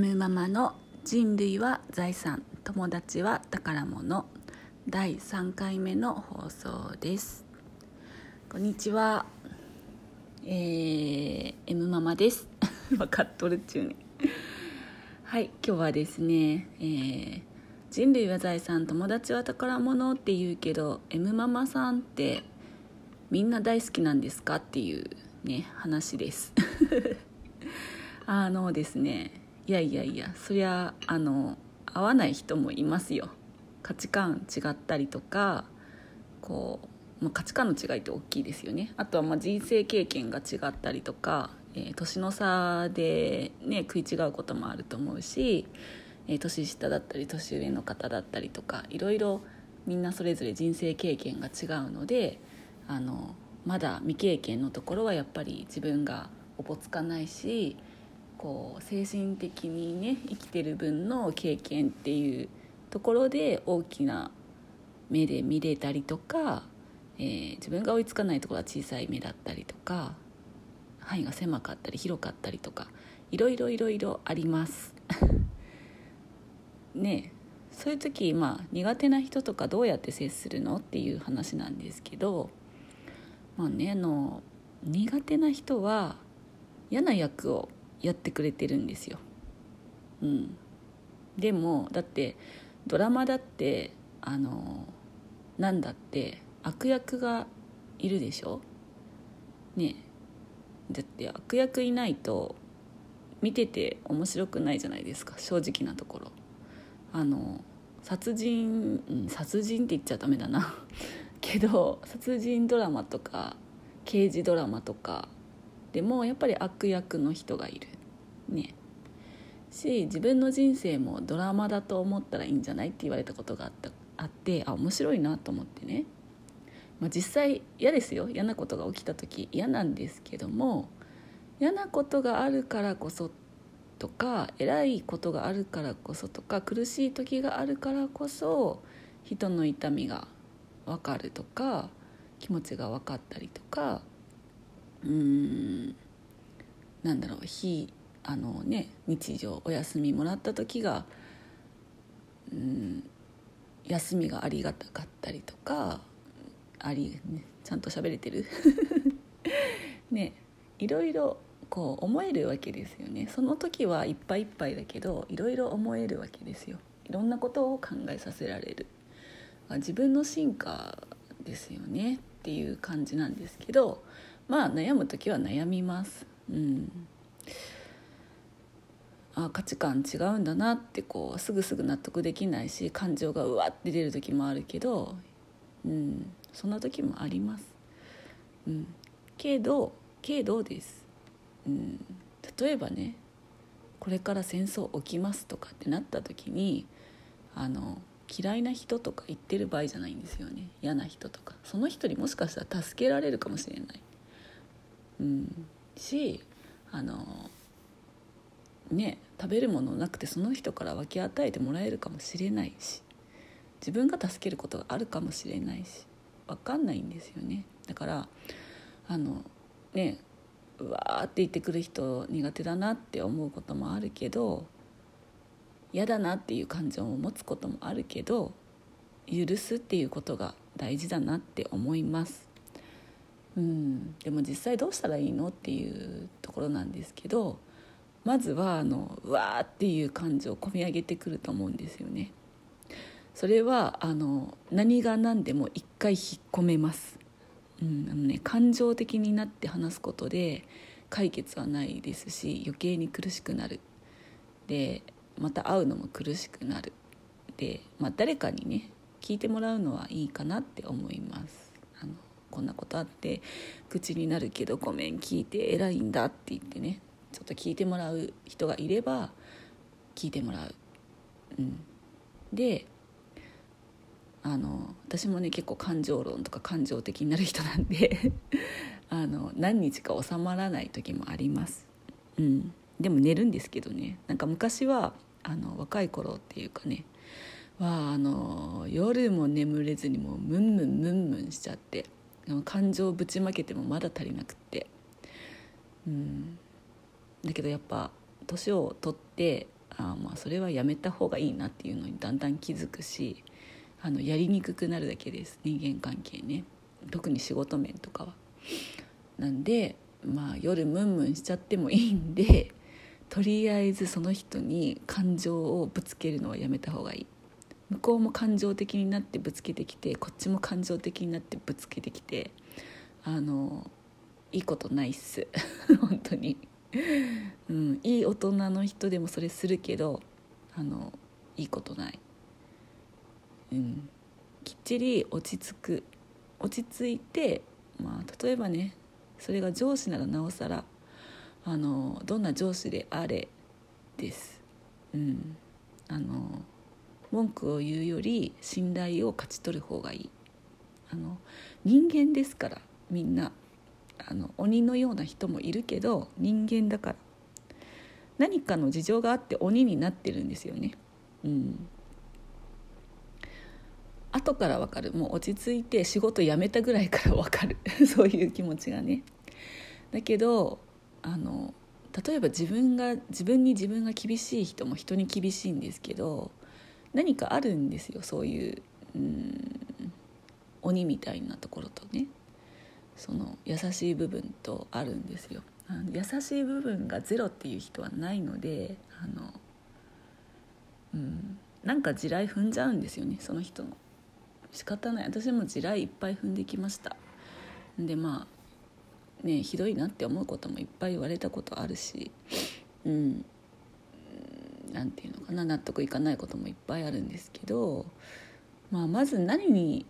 M ママの人類は財産友達は宝物。第3回目の放送です。こんにちは。えー、M ママです。分かっとるっちゅうねはい今日はですね、えー、人類は財産友達は宝物って言うけど M ママさんってみんな大好きなんですかっていうね話です。あのですねいやいやいやそりゃあの合わない人もいますよ。価値観違ったりとかこう、まあ、価値観の違いって大きいですよね。あとはま人生経験が違ったりとか、えー、年の差で、ね、食い違うこともあると思うし、えー、年下だったり年上の方だったりとかいろいろみんなそれぞれ人生経験が違うのであのまだ未経験のところはやっぱり自分がおぼつかないしこう精神的にね生きてる分の経験っていうところで大きな目で見れたりとか、えー、自分が追いつかないところは小さい目だったりとか範囲が狭かったり広かったりとかいろいろいろいろあります。ねそういう時まあ苦手な人とかどうやって接するのっていう話なんですけどまあねあの苦手な人は嫌な役をやってくれてるんですよ。うん、でもだってドラマだってあのなんだって悪役がいるでしょ？ねだって悪役いないと見てて面白くないじゃないですか。正直なところ。あの殺人、うん、殺人って言っちゃダメだな。けど殺人ドラマとか刑事ドラマとかでもやっぱり悪役の人がいる。ね。し自分の人生もドラマだと思ったらいいんじゃないって言われたことがあったあってあ面白いなと思ってね、まあ、実際嫌ですよ。嫌なことが起きた時嫌なんですけども嫌なことがあるからこそとか偉いことがあるからこそとか苦しい時があるからこそ人の痛みが分かるとか気持ちが分かったりとかうん。なんだろう。非あのね日常お休みもらった時が、うん、休みがありがたかったりとかあり、ね、ちゃんと喋れてる。ねいろいろこう思えるわけですよね。その時はいっぱいいっぱいだけどいろいろ思えるわけですよ。いろんなことを考えさせられる。自分の進化ですよねっていう感じなんですけどまあ悩む時は悩みます。うん。あ価値観違うんだなってこうすぐすぐ納得できないし感情がうわって出る時もあるけど、うん、そんな時もあります。うん、けどけどです、うん、例えばねこれから戦争起きますとかってなった時にあの嫌いな人とか言ってる場合じゃないんですよね。嫌な人とか。その人にもしかしたら助けられるかもしれない、うん、しあのね食べるものなくてその人から分け与えてもらえるかもしれないし自分が助けることがあるかもしれないし分かんないんですよね。だからあのねうわーって言ってくる人苦手だなって思うこともあるけど嫌だなっていう感情を持つこともあるけど許すっていうことが大事だなって思います。うん。でも実際どうしたらいいのっていうところなんですけどまずはあのうわーっていう感情を込み上げてくると思うんですよね。それはあの何が何でも一回引っ込めます、うんあのね、感情的になって話すことで解決はないですし余計に苦しくなる。でまた会うのも苦しくなる。で、まあ、誰かにね聞いてもらうのはいいかなって思います。こんなことあって口になるけどごめん聞いて偉いんだって言ってねちょっと聞いてもらう人がいれば聞いてもらう。うん、であの私もね結構感情論とか感情的になる人なんで あの何日か収まらない時もあります、うん、でも寝るんですけどね。なんか昔はあの若い頃っていうかねはあの夜も眠れずにもうムンムンムンムンしちゃって感情をぶちまけてもまだ足りなくって、うん、だけどやっぱ年を取ってああまあそれはやめた方がいいなっていうのにだんだん気づくしあのやりにくくなるだけです。人間関係ね。特に仕事面とかは。なんでまあ夜ムンムンしちゃってもいいんでとりあえずその人に感情をぶつけるのはやめた方がいい。向こうも感情的になってぶつけてきてこっちも感情的になってぶつけてきてあのいいことないっす。本当に、うん、いい大人の人でもそれするけどあのいいことない、うん、きっちり落ち着く。落ち着いてまあ例えばねそれが上司ならなおさらあのどんな上司であれです。うん、あの文句を言うより信頼を勝ち取る方がいい。あの人間ですからみんな。あの鬼のような人もいるけど人間だから。何かの事情があって鬼になってるんですよね。うん。後から分かる。もう落ち着いて仕事辞めたぐらいから分かる。そういう気持ちがね。だけどあの例えば自分が自分に自分が厳しい人も人に厳しいんですけど何かあるんですよそういううん鬼みたいなところとね。その優しい部分とあるんですよ。優しい部分がゼロっていう人はないのであの、うん、なんか地雷踏んじゃうんですよねその人の。仕方ない。私も地雷いっぱい踏んできました。でまあねひどいなって思うこともいっぱい言われたことあるしうん。何て言うのかな納得いかないこともいっぱいあるんですけど、まあ、まず何に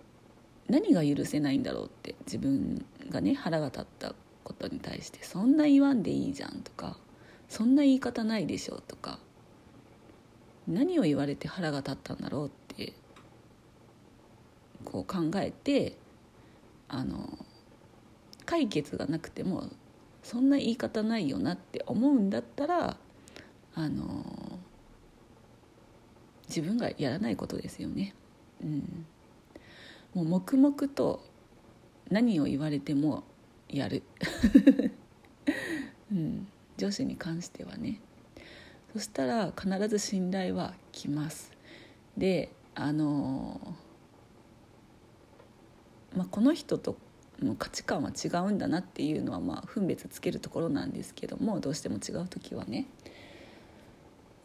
何が許せないんだろうって自分がね腹が立ったことに対して「そんな言わんでいいじゃん」とか「そんな言い方ないでしょ」とか何を言われて腹が立ったんだろうってこう考えてあの解決がなくてもそんな言い方ないよなって思うんだったらあの自分がやらないことですよね。うん、もう黙々と何を言われてもやる、うん、上司に関してはね。そしたら必ず信頼は来ます。であのまあ、この人との価値観は違うんだなっていうのはまあ分別つけるところなんですけどもどうしても違う時はね、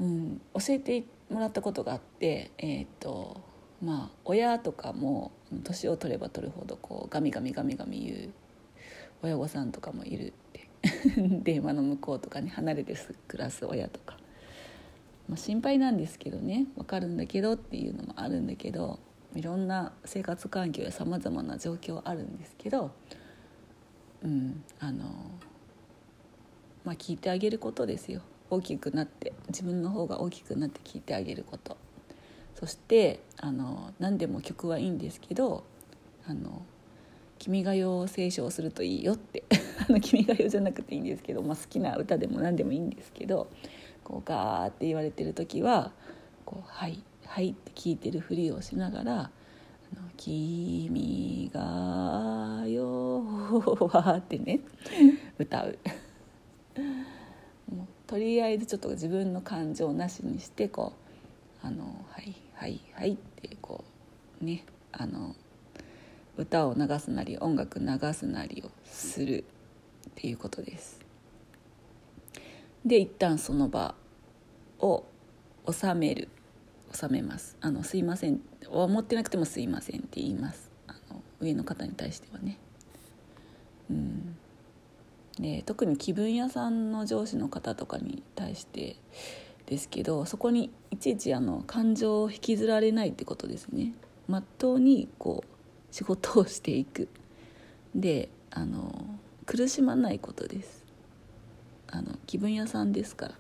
うん、教えてもらったことがあってえ、ー、とまあ親とかも年を取れば取るほどこうガミガミガミガミ言う親御さんとかもいるって 電話の向こうとかに離れて暮らす親とか、まあ、心配なんですけどね分かるんだけどっていうのもあるんだけどいろんな生活環境やさまざまな状況あるんですけど、うんあのまあ、聞いてあげることですよ。大きくなって自分の方が大きくなって聞いてあげることそしてあの何でも曲はいいんですけど「あの君が代を斉唱するといいよ」って あの君が代じゃなくていいんですけど、まあ、好きな歌でも何でもいいんですけどこうガーって言われてる時はこう「はいはい」って聞いてるふりをしながら「君が代は」ってね歌う。とりあえずちょっと自分の感情なしにしてこう「あのはいはいはい」ってこうねあの歌を流すなり音楽流すなりをするっていうことです。で一旦その場を収める収めます。あのすいません。思ってなくてもすいませんって言います。あの上の方に対してはね。うん。で特に気分屋さんの上司の方とかに対してですけどそこにいちいちあの感情を引きずられないってことですね。まっとうにこう仕事をしていく。であの苦しまないことです。あの気分屋さんですから。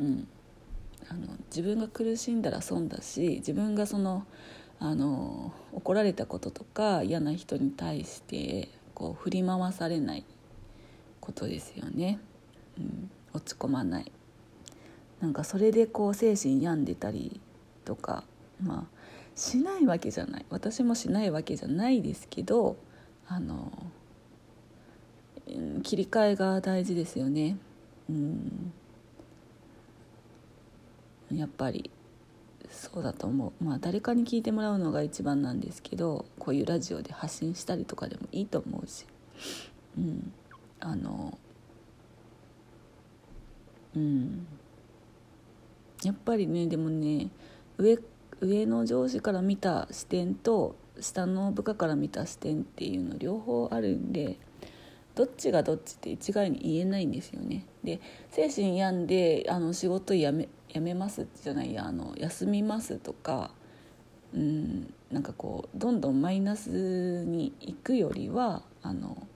うん。あの自分が苦しんだら損だし自分がそのあの怒られたこととか嫌な人に対してこう振り回されないことですよね、うん、落ち込まない。なんかそれでこう精神病んでたりとかまあしないわけじゃない。私もしないわけじゃないですけどあの切り替えが大事ですよね。うん。やっぱり。そうだと思う。まあ誰かに聞いてもらうのが一番なんですけどこういうラジオで発信したりとかでもいいと思うし。うん。あのうん。やっぱりねでもね上上の上司から見た視点と下の部下から見た視点っていうの両方あるんでどっちがどっちって一概に言えないんですよね。で精神病んであの仕事辞め辞めますじゃないやあの休みますとかうんなんかこうどんどんマイナスにいくよりはあの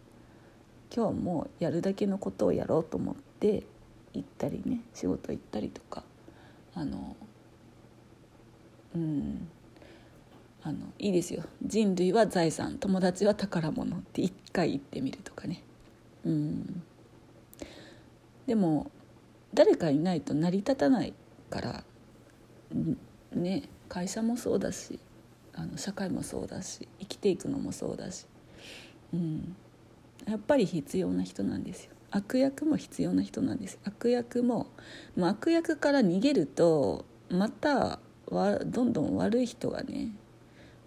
今日もやるだけのことをやろうと思って行ったりね仕事行ったりとかあのうんあのいいですよ人類は財産友達は宝物って一回言ってみるとかねうん。でも誰かいないと成り立たないからね会社もそうだしあの社会もそうだし生きていくのもそうだし、うん、やっぱり必要な人なんですよ。悪役も必要な人なんです悪役も、まあ、悪役から逃げるとまたわどんどん悪い人がね、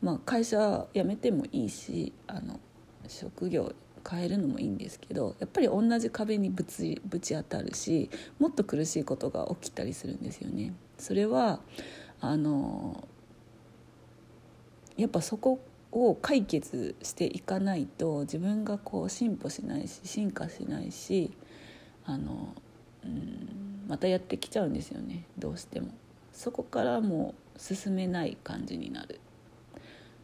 まあ、会社辞めてもいいしあの職業変えるのもいいんですけどやっぱり同じ壁にぶちぶち当たるしもっと苦しいことが起きたりするんですよね。それはあのやっぱそこを解決していかないと自分がこう進歩しないし進化しないしあの、うん、またやってきちゃうんですよねどうしても。そこからもう進めない感じになる。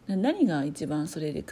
何が一番それで